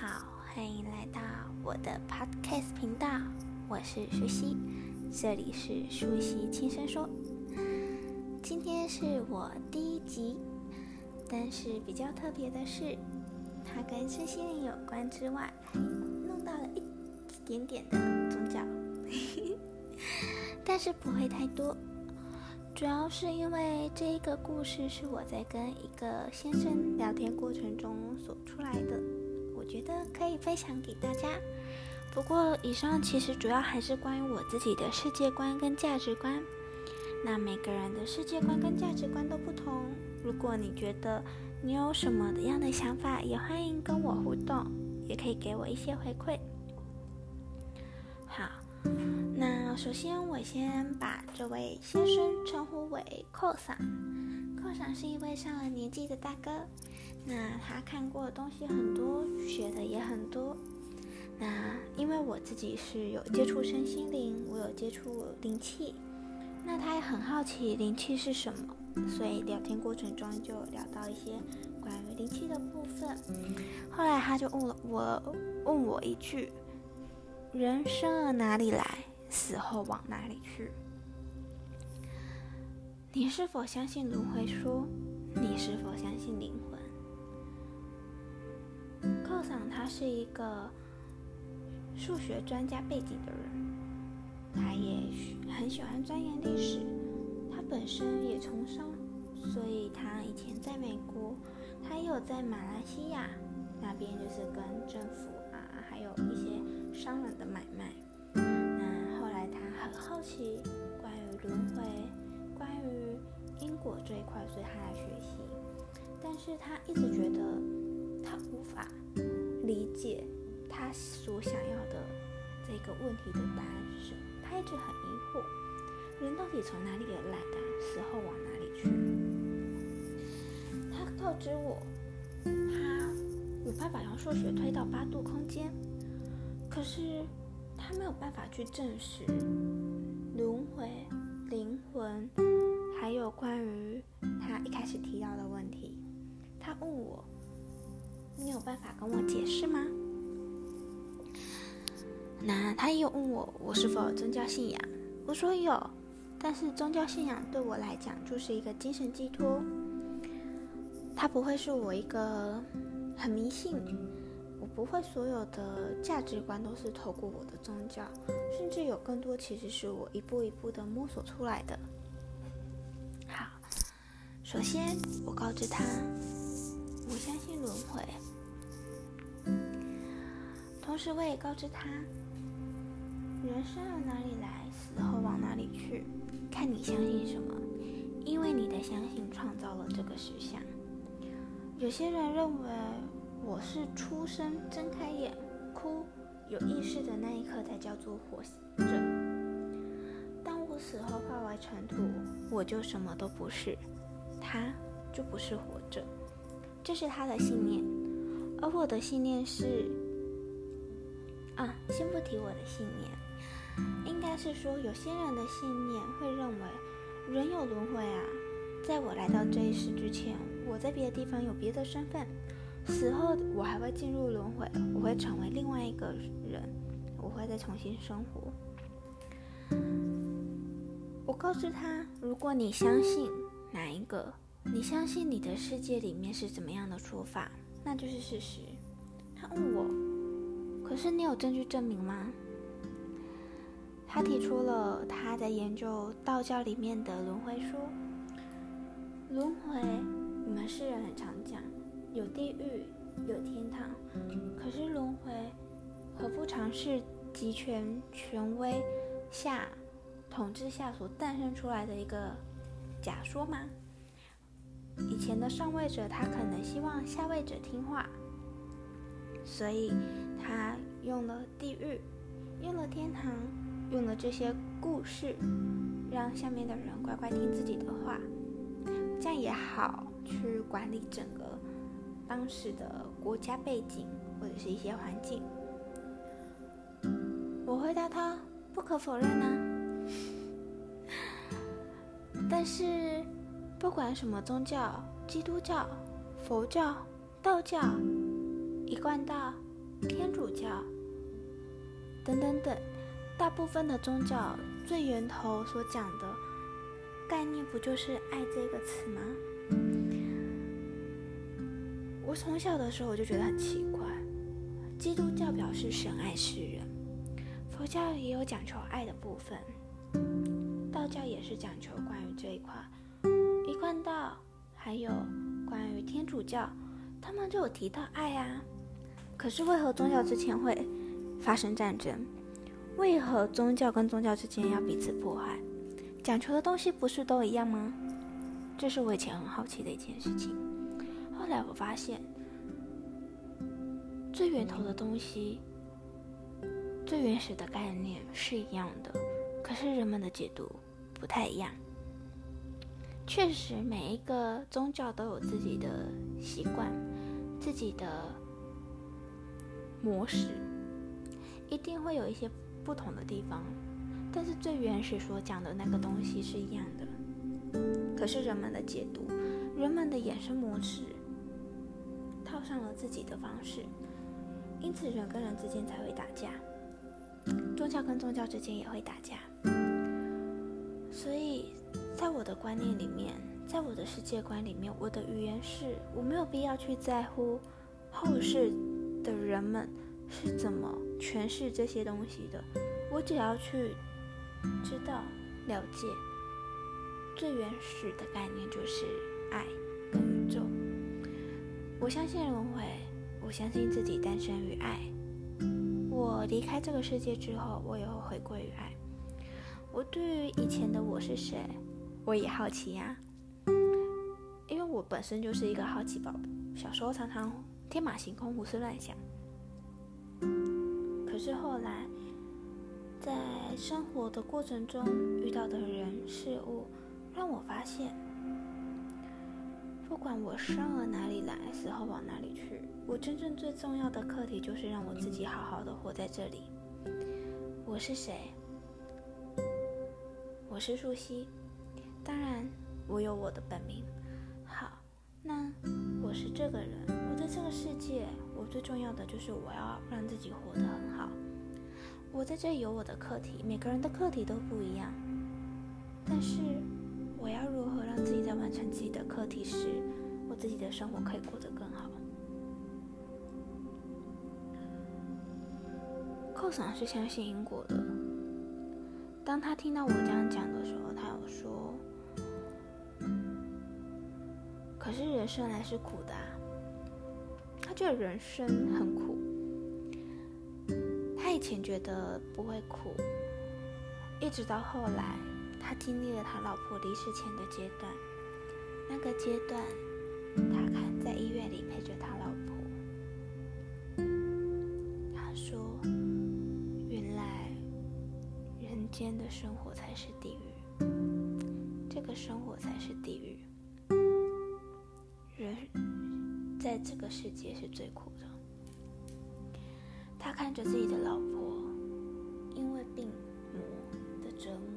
好，欢迎来到我的 Podcast 频道，我是舒西，这里是舒西轻声说。今天是我第一集，但是比较特别的是，它跟身心灵有关之外，还弄到了一点点的宗教，但是不会太多，主要是因为这一个故事是我在跟一个先生聊天过程中所出来的。觉得可以分享给大家。不过，以上其实主要还是关于我自己的世界观跟价值观。那每个人的世界观跟价值观都不同。如果你觉得你有什么样的想法，也欢迎跟我互动，也可以给我一些回馈。好，那首先我先把这位先生称呼为寇桑。寇桑是一位上了年纪的大哥。那他看过的东西很多，学的也很多。那因为我自己是有接触身心灵，我有接触灵气。那他也很好奇灵气是什么，所以聊天过程中就聊到一些关于灵气的部分。后来他就问了我，问我一句：人生而哪里来，死后往哪里去？你是否相信轮回说？你是否相信灵魂？寇桑他是一个数学专家背景的人，他也很喜欢钻研历史。他本身也从商，所以他以前在美国，他也有在马来西亚那边，就是跟政府啊，还有一些商人的买卖。那后来他很好奇关于轮回、关于因果这一块，所以他来学习。但是他一直觉得他无法。理解他所想要的这个问题的答案是什么？他一直很疑惑，人到底从哪里而来的？死后往哪里去？他告知我，他有办法用数学推到八度空间，可是他没有办法去证实轮回、灵魂，还有关于他一开始提到的问题。他问我。你有办法跟我解释吗？那他也有问我，我是否有宗教信仰？我说有，但是宗教信仰对我来讲就是一个精神寄托，它不会是我一个很迷信，我不会所有的价值观都是透过我的宗教，甚至有更多其实是我一步一步的摸索出来的。好，首先我告知他。我相信轮回，同时我也告知他，人生而哪里来，死后往哪里去，看你相信什么，因为你的相信创造了这个实相。有些人认为我是出生睁开眼哭有意识的那一刻才叫做活着，当我死后化为尘土，我就什么都不是，他就不是活着。这是他的信念，而我的信念是，啊，先不提我的信念，应该是说有些人的信念会认为人有轮回啊，在我来到这一世之前，我在别的地方有别的身份，死后我还会进入轮回，我会成为另外一个人，我会再重新生活。我告诉他，如果你相信哪一个。你相信你的世界里面是怎么样的说法，那就是事实。他问我，可是你有证据证明吗？他提出了他在研究道教里面的轮回说。轮回，你们世人很常讲，有地狱，有天堂。可是轮回，何不尝试集权权威下统治下所诞生出来的一个假说吗？以前的上位者，他可能希望下位者听话，所以他用了地狱，用了天堂，用了这些故事，让下面的人乖乖听自己的话，这样也好去管理整个当时的国家背景或者是一些环境。我回答他，不可否认呢，但是。不管什么宗教，基督教、佛教、道教、一贯道、天主教等等等，大部分的宗教最源头所讲的概念，不就是爱这个词吗？我从小的时候我就觉得很奇怪，基督教表示神爱世人，佛教也有讲求爱的部分，道教也是讲求关于这一块，一贯道还有关于天主教，他们就有提到爱啊。可是为何宗教之间会发生战争？为何宗教跟宗教之间要彼此迫害？讲求的东西不是都一样吗？这是我以前很好奇的一件事情。后来我发现，最源头的东西，最原始的概念是一样的，可是人们的解读不太一样。确实，每一个宗教都有自己的习惯，自己的模式，一定会有一些不同的地方，但是最原始所讲的那个东西是一样的。可是人们的解读，人们的衍生模式。套上了自己的方式，因此人跟人之间才会打架，宗教跟宗教之间也会打架。我的观念里面，在我的世界观里面，我的语言是我没有必要去在乎后世的人们是怎么诠释这些东西的，我只要去知道、了解最原始的概念就是爱跟宇宙。我相信轮回，我相信自己诞生于爱。我离开这个世界之后，我也会回归于爱。我对于以前的我是谁，我也好奇呀、因为我本身就是一个好奇宝宝，小时候常常天马行空、胡思乱想。可是后来，在生活的过程中遇到的人事物，让我发现。不管我生而哪里来，死后往哪里去，我真正最重要的课题就是让我自己好好的活在这里。我是谁？我是素熙。当然，我有我的本名。好，那我是这个人。我在这个世界，我最重要的就是我要让自己活得很好。我在这里有我的课题，每个人的课题都不一样，但是。我要如何让自己在完成自己的课题时，我自己的生活可以过得更好？寇桑是相信因果的。当他听到我这样讲的时候，是人生来是苦的啊。”他觉得人生很苦。他以前觉得不会苦，一直到后来。他经历了他老婆离世前的阶段，那个阶段，他看在医院里陪着他老婆。他说：“原来人间的生活才是地狱，这个生活才是地狱。在这个世界是最苦的。”他看着自己的老婆，因为病魔的折磨。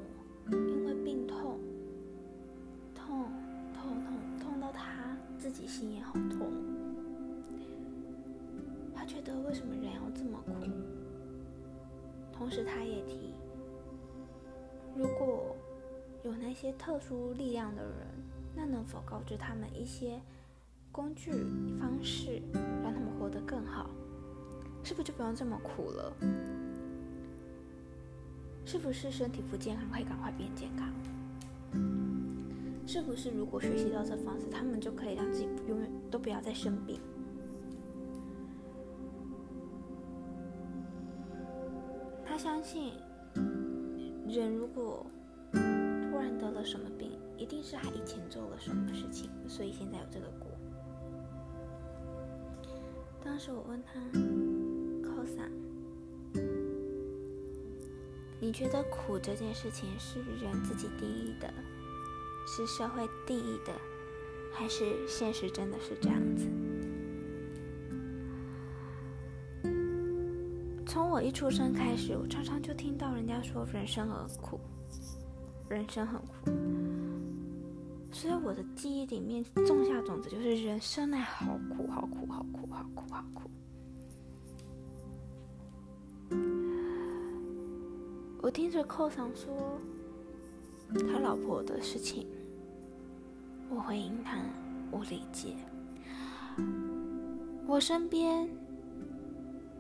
因为病痛，痛痛痛痛到他自己心也好痛。他觉得为什么人要这么苦？同时，他也提，如果有那些特殊力量的人，那能否告知他们一些工具方式，让他们活得更好？是不是就不用这么苦了？是不是身体不健康可以赶快变健康？是不是如果学习到这方式，他们就可以让自己永远都不要再生病？他相信，人如果突然得了什么病，一定是他以前做了什么事情，所以现在有这个果。当时我问他，靠啥？你觉得苦这件事情是人自己定义的，是社会定义的，还是现实真的是这样子？从我一出生开始，我常常就听到人家说人生很苦，人生很苦，所以我的记忆里面种下种子就是人生呐好苦好苦好苦好苦好苦。我听着扣上说他老婆的事情我回应他我理解。我身边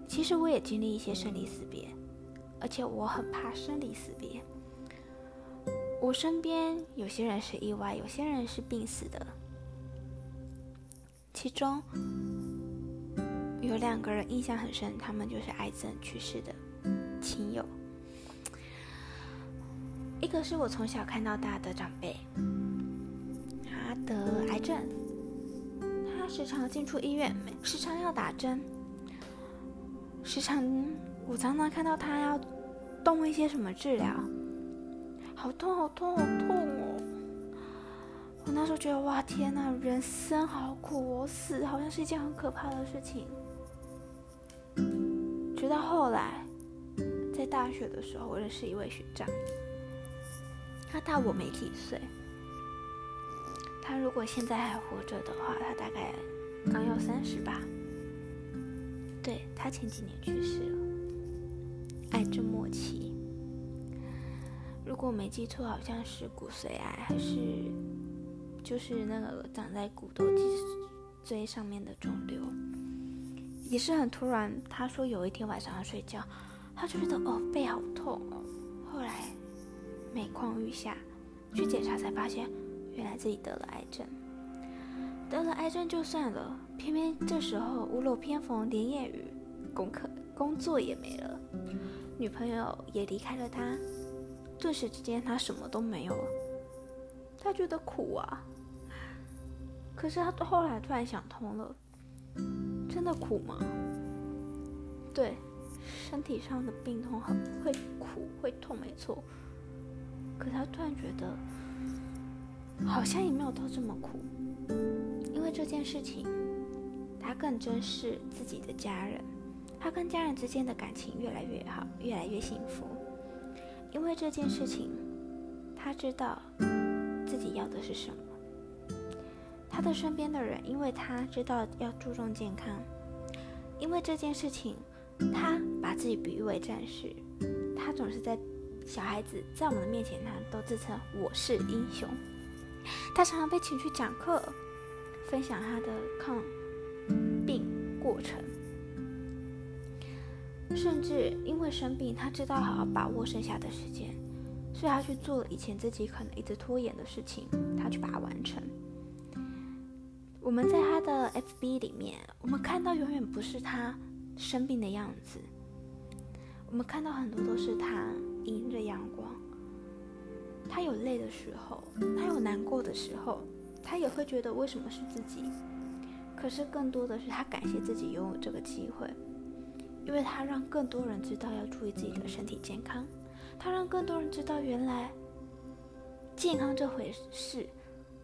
其实我也经历一些生离死别而且我很怕生离死别。我身边有些人是意外，有些人是病死的，其中有两个人印象很深，他们就是癌症去世的亲友。一个是我从小看到大的长辈，他得癌症，他时常进出医院，时常要打针，时常我常常看到他要动一些什么治疗，好痛好痛好痛哦！我那时候觉得哇天哪，人生好苦哦，死好像是一件很可怕的事情。直到后来，在大学的时候，我认识一位学长。他大我没几岁，他如果现在还活着的话，他大概刚要三十吧。对，他前几年去世了，癌症末期。如果没记错，好像是骨髓癌，还是就是那个长在骨头脊椎上面的肿瘤，也是很突然。他说有一天晚上他睡觉，他就觉得哦，背好痛哦，后来。每况愈下，去检查才发现，原来自己得了癌症。得了癌症就算了，偏偏这时候屋漏偏逢连夜雨，功课工作也没了，女朋友也离开了他，顿时之间他什么都没有了。他觉得苦啊，可是他后来突然想通了，真的苦吗？对，身体上的病痛很会苦会痛，没错。可他突然觉得，好像也没有到这么苦，因为这件事情，他更珍视自己的家人，他跟家人之间的感情越来越好，越来越幸福。因为这件事情，他知道自己要的是什么。他的身边的人，因为他知道要注重健康，因为这件事情，他把自己比喻为战士，他总是在。小孩子在我们的面前，他都自称我是英雄。他常常被请去讲课，分享他的抗病过程，甚至因为生病，他知道好好把握剩下的时间，所以他去做了以前自己可能一直拖延的事情，他去把它完成。我们在他的 FB 里面，我们看到永远不是他生病的样子，我们看到很多都是他。迎着阳光，他有累的时候，他有难过的时候，他也会觉得为什么是自己。可是更多的是他感谢自己拥有这个机会，因为他让更多人知道要注意自己的身体健康，他让更多人知道原来健康这回事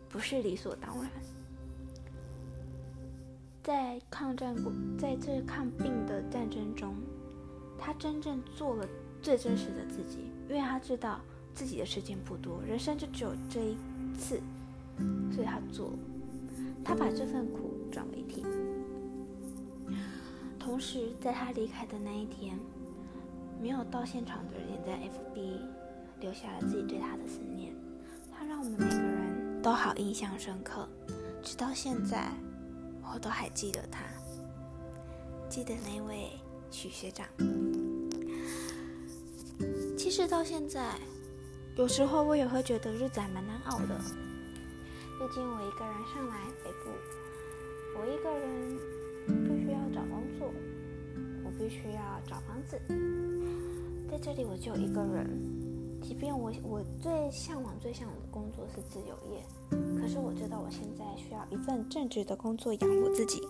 不是理所当然。在抗战过，在这抗病的战争中，他真正做了。最真实的自己，因为他知道自己的时间不多，人生就只有这一次，所以他做了，他把这份苦转为甜。同时，在他离开的那一天，没有到现场的人在 FB 留下了自己对他的思念。他让我们每个人都好印象深刻，直到现在，我都还记得他，记得那位许学长。其实到现在，有时候我也会觉得日子还蛮难熬的。毕竟我一个人上来北部，我一个人，必须要找房子。在这里我就一个人，即便我我最向往、最向往的工作是自由业，可是我知道我现在需要一份正职的工作养活自己。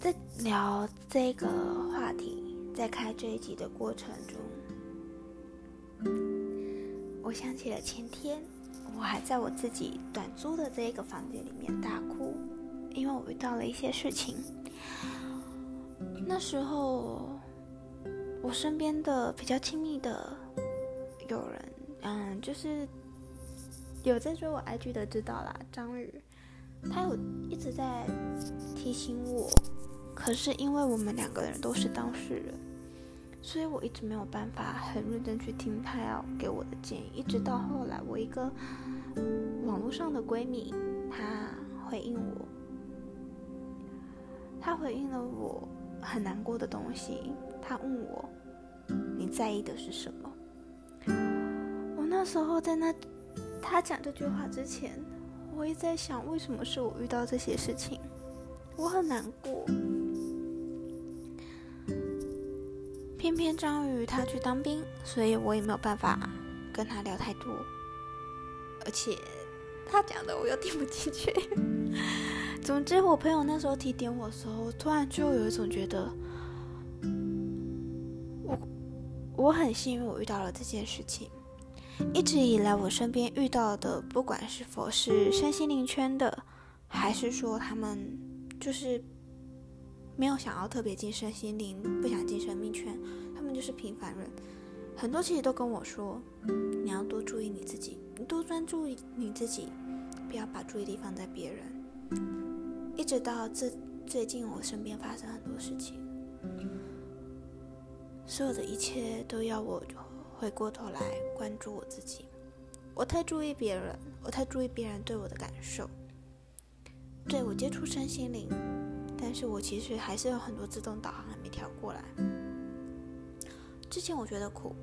在聊这个话题，在开这一集的过程中，我想起了前天，我还在我自己短租的这一个房间里面大哭，因为我遇到了一些事情。那时候，我身边的比较亲密的有人，嗯，就是有在追我 IG 的知道啦，张宇，他有一直在提醒我。可是因为我们两个人都是当事人，所以我一直没有办法很认真去听他要给我的建议。一直到后来，我一个网络上的闺蜜，她回应我，他回应了我很难过的东西。他问我：“你在意的是什么？”我那时候在那，他讲这句话之前，我一直在想，为什么是我遇到这些事情？我很难过。偏偏张宇他去当兵，所以我也没有办法跟他聊太多，而且他讲的我又听不进去。总之，我朋友那时候提点我的时候，突然就有一种觉得，我我很幸运，我遇到了这件事情。一直以来，我身边遇到的，不管是否是身心灵圈的，还是说他们就是。没有想要特别进身心灵，不想进生命圈，他们就是平凡人。很多其实都跟我说，你要多注意你自己，你多专注你自己，不要把注意力放在别人。一直到这最近，我身边发生很多事情，所有的一切都要我回过头来关注我自己。我太注意别人，我太注意别人对我的感受。对，我接触身心灵。但是我其实还是有很多自动导航还没调过来。之前我觉得苦，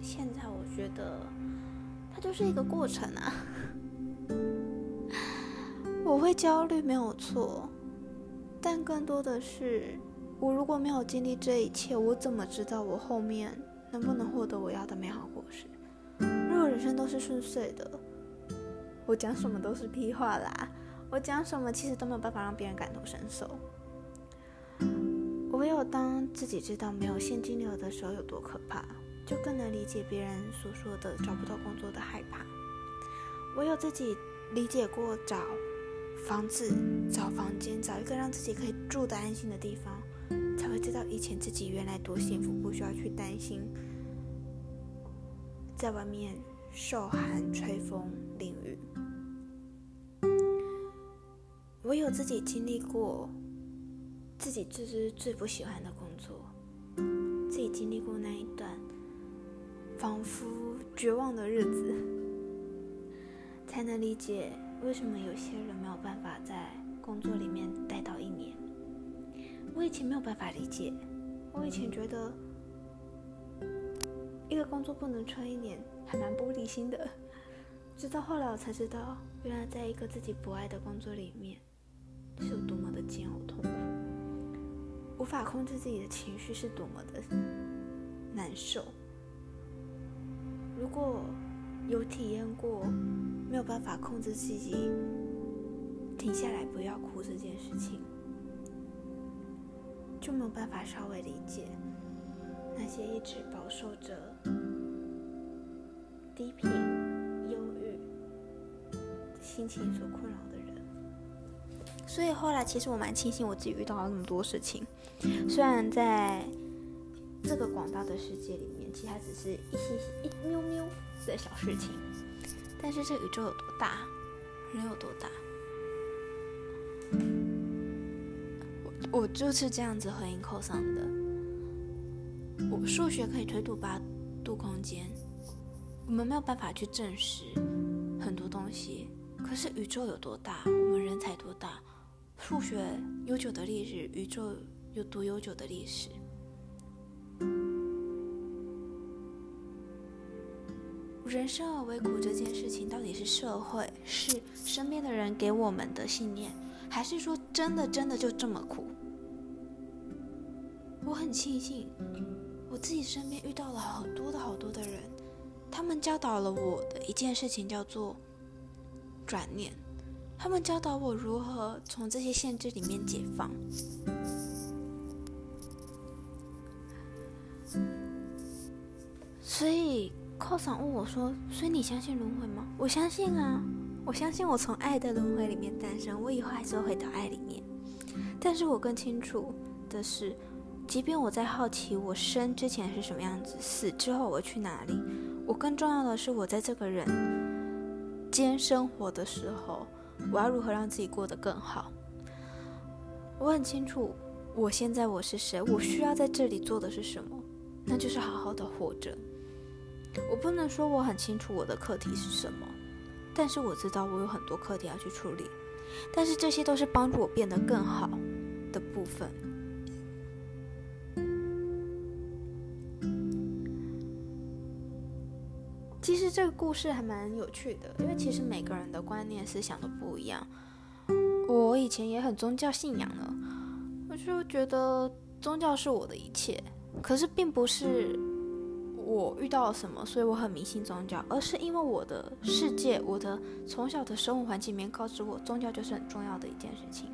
现在我觉得它就是一个过程啊。会焦虑没有错，但更多的是，我如果没有经历这一切，我怎么知道我后面能不能获得我要的美好果实？如果人生都是顺遂的，我讲什么都是屁话啦。我讲什么其实都没有办法让别人感同身受。唯有当自己知道没有现金流的时候有多可怕，就更能理解别人所说的找不到工作的害怕。唯有自己理解过找房子、找房间、找一个让自己可以住的安心的地方，才会知道以前自己原来多幸福，不需要去担心在外面受寒、吹风、淋雨。唯有自己经历过。自己最最最不喜欢的工作，自己经历过那一段仿佛绝望的日子，才能理解为什么有些人没有办法在工作里面待到一年。我以前没有办法理解，我以前觉得一个工作不能撑一年，还蛮玻璃心的。直到后来我才知道，原来在一个自己不爱的工作里面，是有多么的煎熬痛苦。无法控制自己的情绪是多么的难受。如果有体验过没有办法控制自己停下来不要哭这件事情，就没有办法稍微理解那些一直饱受着低频、忧郁心情所困扰的人。所以后来，其实我蛮庆幸我自己遇到了那么多事情。虽然在这个广大的世界里面，其实只是一些一喵喵的小事情，但是这宇宙有多大，人有多大？我我就是这样子回应扣上的。我数学可以推度八度空间，我们没有办法去证实很多东西。可是宇宙有多大，我们人才多大？数学悠久的历史，宇宙有多悠久的历史？人生而为苦这件事情，到底是社会、是身边的人给我们的信念，还是说真的真的就这么苦？我很庆幸，我自己身边遇到了好多的好多的人，他们教导了我的一件事情，叫做转念。他们教导我如何从这些限制里面解放。所以，寇桑问我说：“所以你相信轮回吗？”我相信啊，我相信我从爱的轮回里面诞生，我以后还是会回到爱里面。但是我更清楚的是，即便我在好奇我生之前是什么样子，死之后我去哪里，我更重要的是我在这个人间生活的时候。我要如何让自己过得更好？我很清楚，我现在我是谁？我需要在这里做的是什么？那就是好好的活着。我不能说我很清楚我的课题是什么，但是我知道我有很多课题要去处理。但是这些都是帮助我变得更好的部分。其实这个故事还蛮有趣的，因为其实每个人的观念、思想都不一样。我以前也很宗教信仰的，我就觉得宗教是我的一切。可是并不是我遇到了什么，所以我很迷信宗教，而是因为我的世界、我的从小的生活环境里面告知我，宗教就是很重要的一件事情。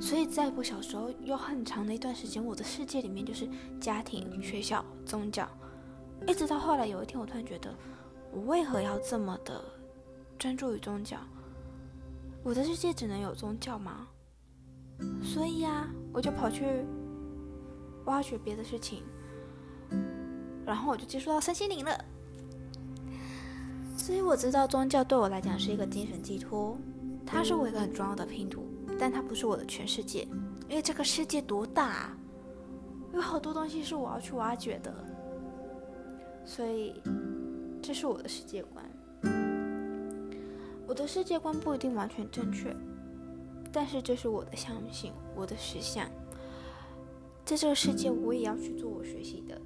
所以在我小时候有很长的一段时间，我的世界里面就是家庭、学校、宗教。一直到后来有一天，我突然觉得，我为何要这么的专注于宗教？我的世界只能有宗教吗？所以呀，我就跑去挖掘别的事情，然后我就接触到身心灵了。所以我知道宗教对我来讲是一个精神寄托，它是我一个很重要的拼图，但它不是我的全世界。因为这个世界多大，有好多东西是我要去挖掘的，所以这是我的世界观。我的世界观不一定完全正确，但是这是我的相信，我的实相。在这个世界，我也要去做我学习的。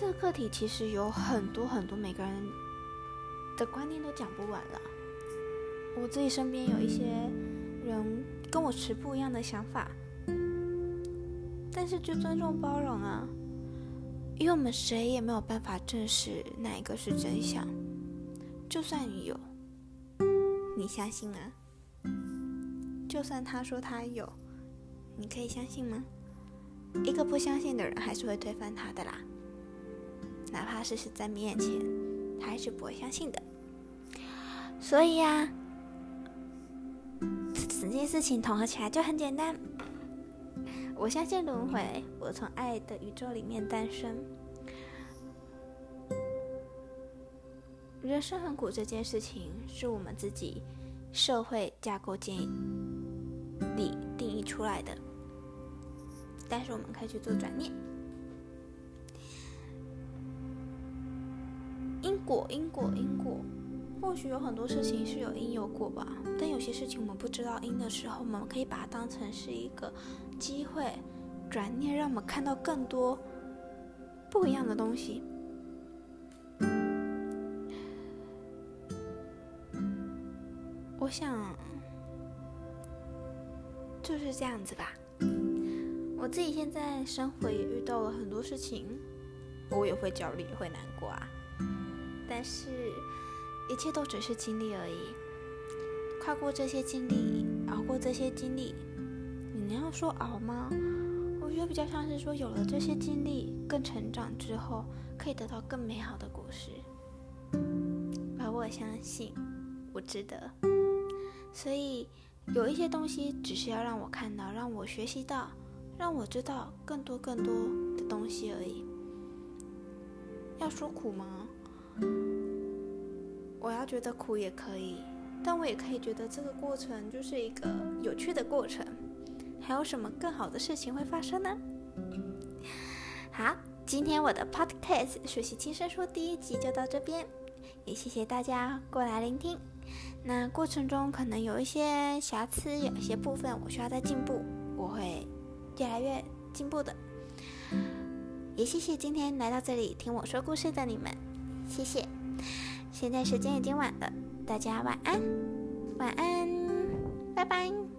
这个课题其实有很多很多，每个人的观念都讲不完了。我自己身边有一些人跟我持不一样的想法，但是就尊重包容啊。因为我们谁也没有办法证实哪一个是真相，就算你有，你相信吗？就算他说他有，你可以相信吗？一个不相信的人还是会推翻他的啦，哪怕事实在面前，他还是不会相信的。所以呀，整件事情统合起来就很简单。我相信轮回，我从爱的宇宙里面诞生。人生很苦这件事情，是我们自己社会架构建立定义出来的，但是我们可以去做转念。果，因果，因果。或许有很多事情是有因有果吧，但有些事情我们不知道因的时候，我们可以把它当成是一个机会，转念让我们看到更多不一样的东西。我想就是这样子吧。我自己现在生活也遇到了很多事情，我也会焦虑，也会难过啊，但是。一切都只是经历而已，跨过这些经历，熬过这些经历，你要说熬吗？我觉得比较像是说，有了这些经历，更成长之后，可以得到更美好的果实。而我相信，我值得。所以有一些东西，只是要让我看到，让我学习到，让我知道更多更多的东西而已。要说苦吗？我要觉得苦也可以，但我也可以觉得这个过程就是一个有趣的过程。还有什么更好的事情会发生呢？好，今天我的 podcast《学习轻声说》第一集就到这边，也谢谢大家过来聆听。那过程中可能有一些瑕疵，有一些部分我需要再进步，我会越来越进步的。也谢谢今天来到这里听我说故事的你们，谢谢。现在时间已经晚了，大家晚安，晚安，拜拜。